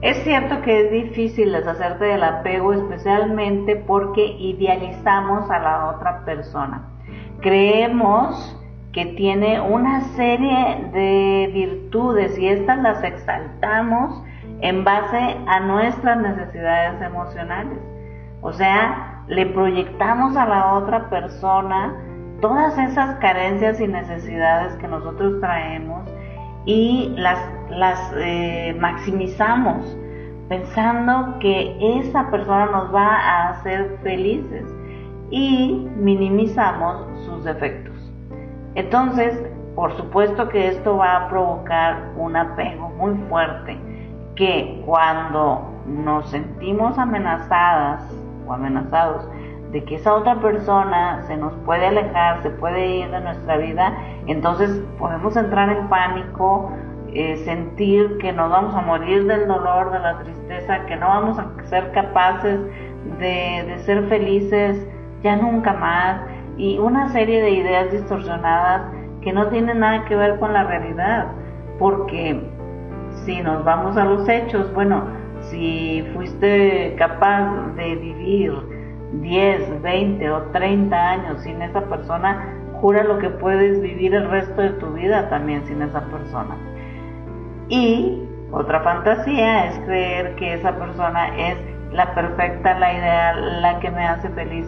Es cierto que es difícil deshacerte del apego, especialmente porque idealizamos a la otra persona. Creemos que tiene una serie de virtudes y estas las exaltamos en base a nuestras necesidades emocionales. O sea, le proyectamos a la otra persona todas esas carencias y necesidades que nosotros traemos y las, las eh, maximizamos pensando que esa persona nos va a hacer felices y minimizamos sus defectos. Entonces, por supuesto que esto va a provocar un apego muy fuerte que cuando nos sentimos amenazadas o amenazados de que esa otra persona se nos puede alejar, se puede ir de nuestra vida, entonces podemos entrar en pánico, eh, sentir que nos vamos a morir del dolor, de la tristeza, que no vamos a ser capaces de, de ser felices ya nunca más, y una serie de ideas distorsionadas que no tienen nada que ver con la realidad, porque si nos vamos a los hechos, bueno, si fuiste capaz de vivir 10, 20 o 30 años sin esa persona, jura lo que puedes vivir el resto de tu vida también sin esa persona. Y otra fantasía es creer que esa persona es la perfecta, la ideal, la que me hace feliz.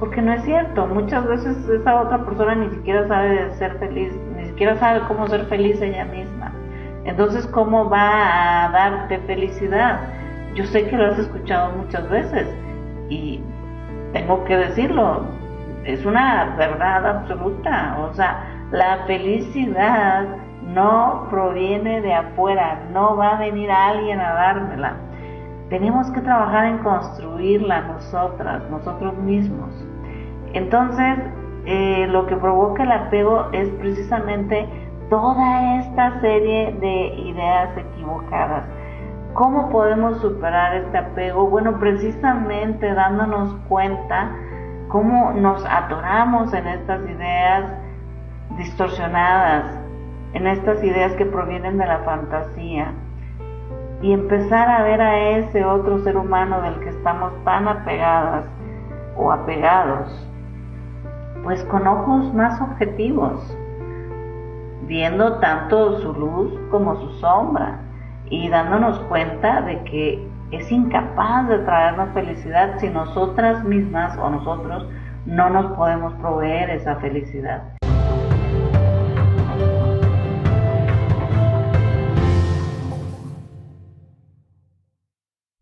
Porque no es cierto, muchas veces esa otra persona ni siquiera sabe ser feliz, ni siquiera sabe cómo ser feliz ella misma. Entonces, ¿cómo va a darte felicidad? Yo sé que lo has escuchado muchas veces y tengo que decirlo, es una verdad absoluta. O sea, la felicidad no proviene de afuera, no va a venir alguien a dármela. Tenemos que trabajar en construirla nosotras, nosotros mismos. Entonces, eh, lo que provoca el apego es precisamente toda esta serie de ideas equivocadas. ¿Cómo podemos superar este apego? Bueno, precisamente dándonos cuenta cómo nos atoramos en estas ideas distorsionadas, en estas ideas que provienen de la fantasía y empezar a ver a ese otro ser humano del que estamos tan apegadas o apegados, pues con ojos más objetivos viendo tanto su luz como su sombra y dándonos cuenta de que es incapaz de traernos felicidad si nosotras mismas o nosotros no nos podemos proveer esa felicidad.